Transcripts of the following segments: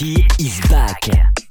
Funky is back.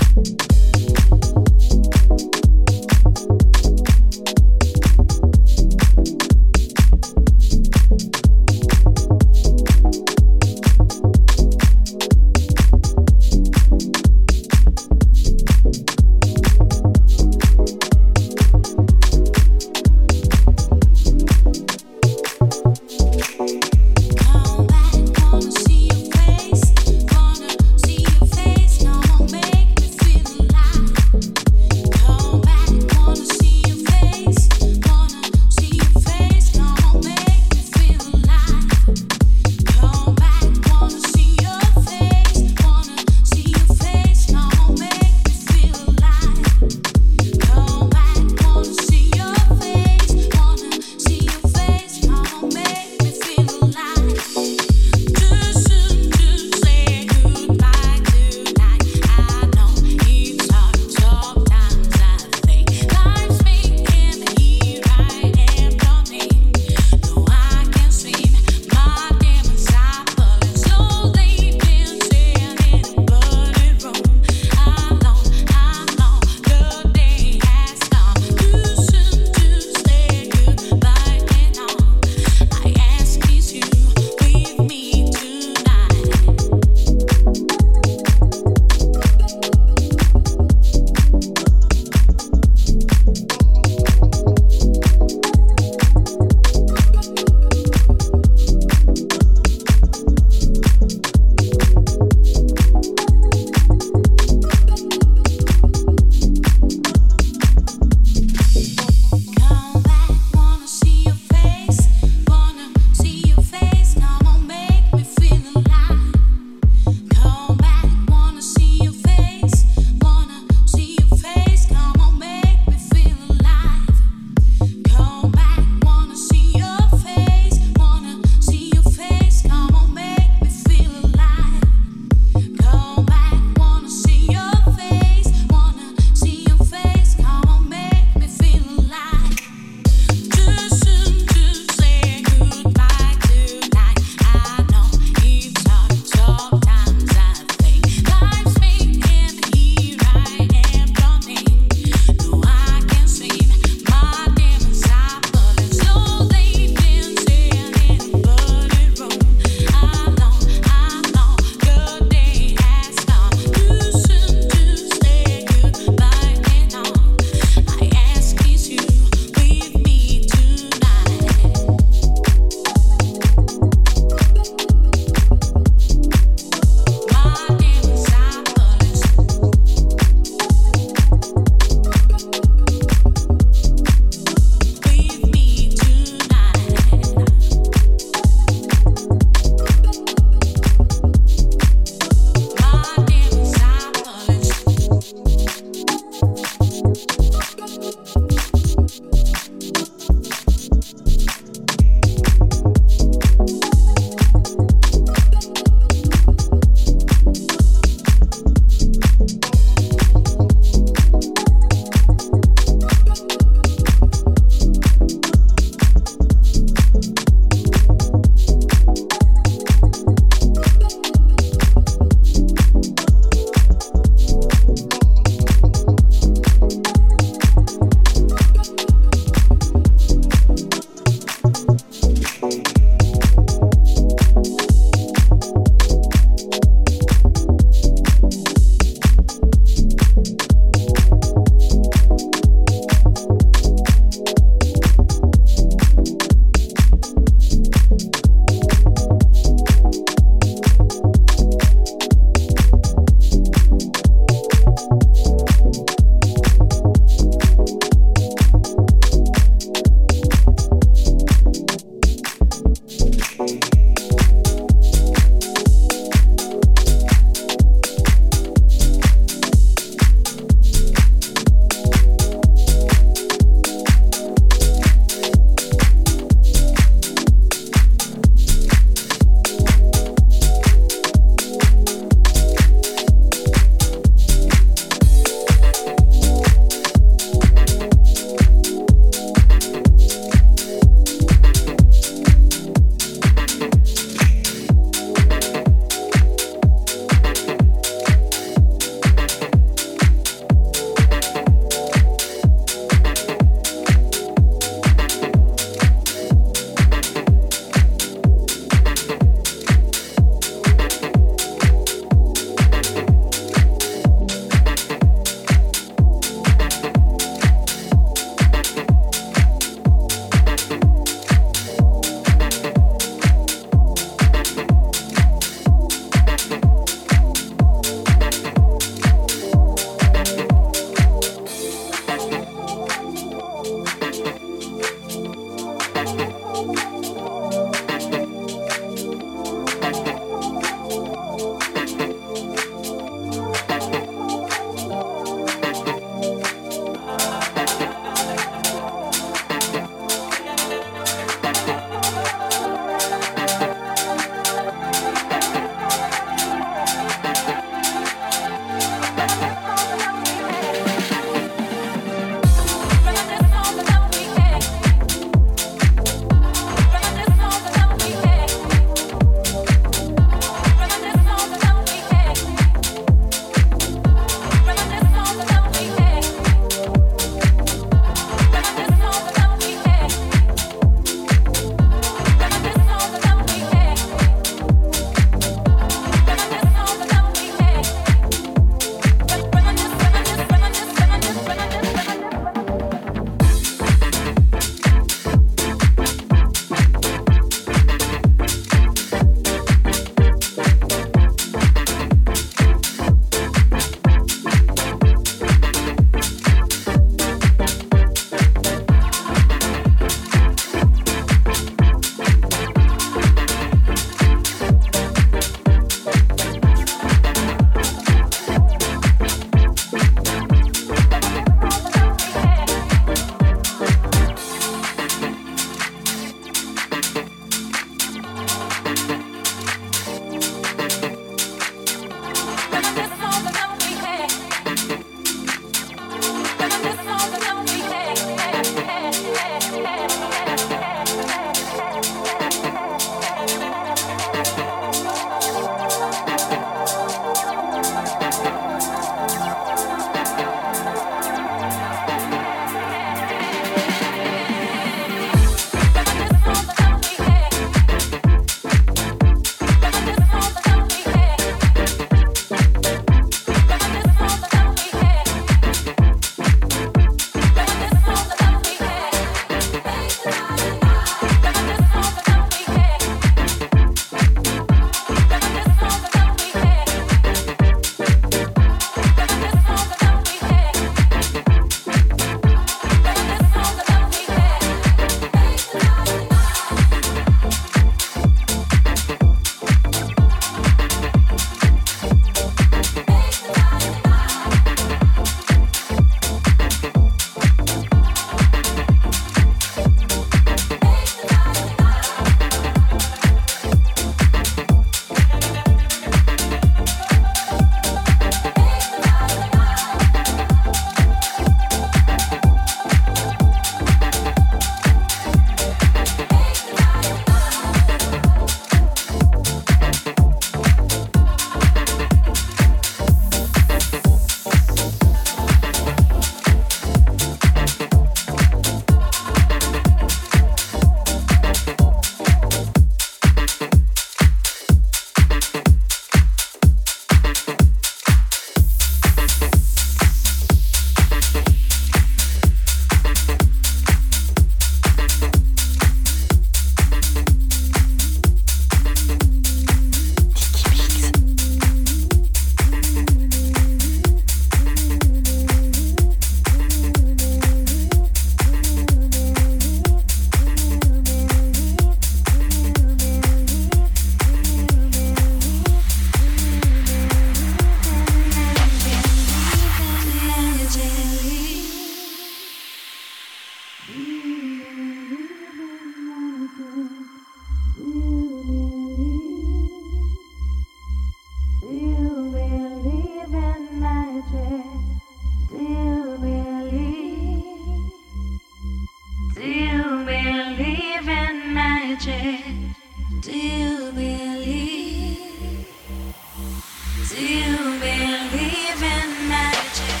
Magic?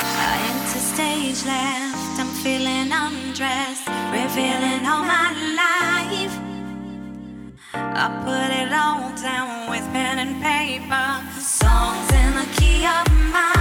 I empty stage left. I'm feeling undressed, revealing all my life. I put it all down with pen and paper. Songs in the key of my